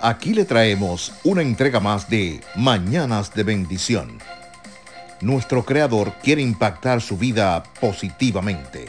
Aquí le traemos una entrega más de Mañanas de Bendición. Nuestro Creador quiere impactar su vida positivamente.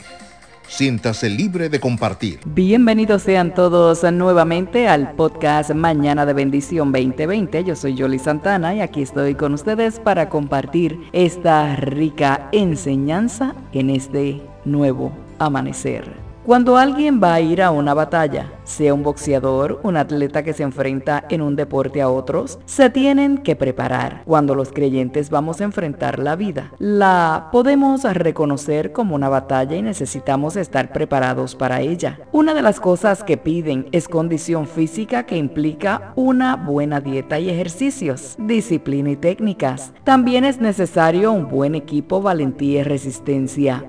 Siéntase libre de compartir. Bienvenidos sean todos nuevamente al podcast Mañana de Bendición 2020. Yo soy Yoli Santana y aquí estoy con ustedes para compartir esta rica enseñanza en este nuevo amanecer. Cuando alguien va a ir a una batalla, sea un boxeador, un atleta que se enfrenta en un deporte a otros, se tienen que preparar. Cuando los creyentes vamos a enfrentar la vida, la podemos reconocer como una batalla y necesitamos estar preparados para ella. Una de las cosas que piden es condición física que implica una buena dieta y ejercicios, disciplina y técnicas. También es necesario un buen equipo, valentía y resistencia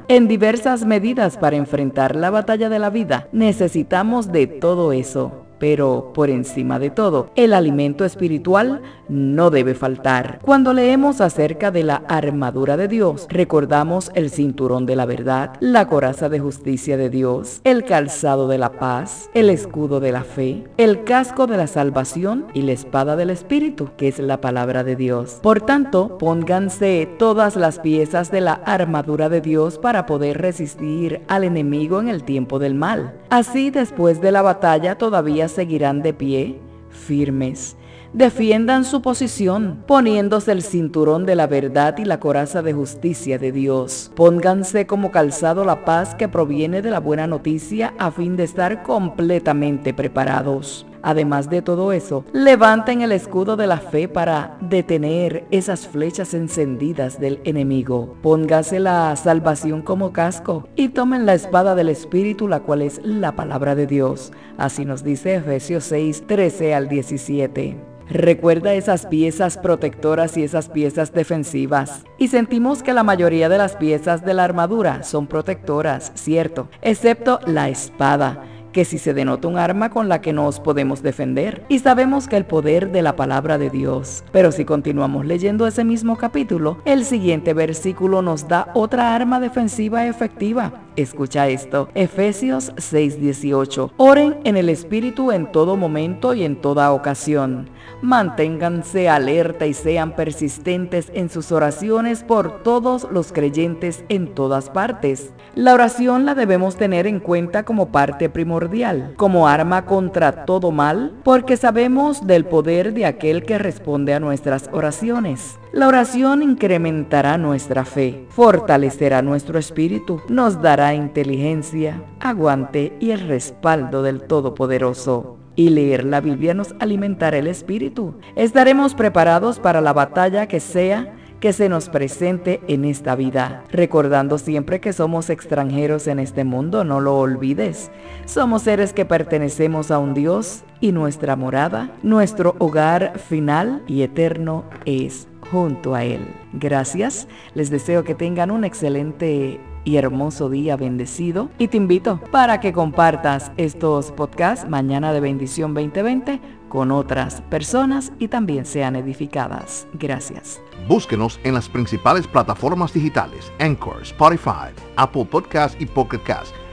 en diversas medidas para enfrentar la batalla de la vida, necesitamos de todo eso. Pero por encima de todo, el alimento espiritual no debe faltar. Cuando leemos acerca de la armadura de Dios, recordamos el cinturón de la verdad, la coraza de justicia de Dios, el calzado de la paz, el escudo de la fe, el casco de la salvación y la espada del Espíritu, que es la palabra de Dios. Por tanto, pónganse todas las piezas de la armadura de Dios para poder resistir al enemigo en el tiempo del mal. Así, después de la batalla, todavía seguirán de pie, firmes. Defiendan su posición, poniéndose el cinturón de la verdad y la coraza de justicia de Dios. Pónganse como calzado la paz que proviene de la buena noticia a fin de estar completamente preparados. Además de todo eso, levanten el escudo de la fe para detener esas flechas encendidas del enemigo. Póngase la salvación como casco y tomen la espada del Espíritu, la cual es la palabra de Dios. Así nos dice Efesios 6, 13 al 17. Recuerda esas piezas protectoras y esas piezas defensivas. Y sentimos que la mayoría de las piezas de la armadura son protectoras, cierto, excepto la espada que si se denota un arma con la que nos podemos defender. Y sabemos que el poder de la palabra de Dios. Pero si continuamos leyendo ese mismo capítulo, el siguiente versículo nos da otra arma defensiva efectiva. Escucha esto, Efesios 6:18. Oren en el Espíritu en todo momento y en toda ocasión. Manténganse alerta y sean persistentes en sus oraciones por todos los creyentes en todas partes. La oración la debemos tener en cuenta como parte primordial como arma contra todo mal, porque sabemos del poder de aquel que responde a nuestras oraciones. La oración incrementará nuestra fe, fortalecerá nuestro espíritu, nos dará inteligencia, aguante y el respaldo del Todopoderoso y leer la Biblia nos alimentará el espíritu. Estaremos preparados para la batalla que sea que se nos presente en esta vida, recordando siempre que somos extranjeros en este mundo, no lo olvides. Somos seres que pertenecemos a un Dios y nuestra morada, nuestro hogar final y eterno es junto a Él. Gracias, les deseo que tengan un excelente y hermoso día bendecido y te invito para que compartas estos podcasts Mañana de Bendición 2020 con otras personas y también sean edificadas. Gracias. Búsquenos en las principales plataformas digitales, Anchor, Spotify, Apple Podcast y Pocket Cast,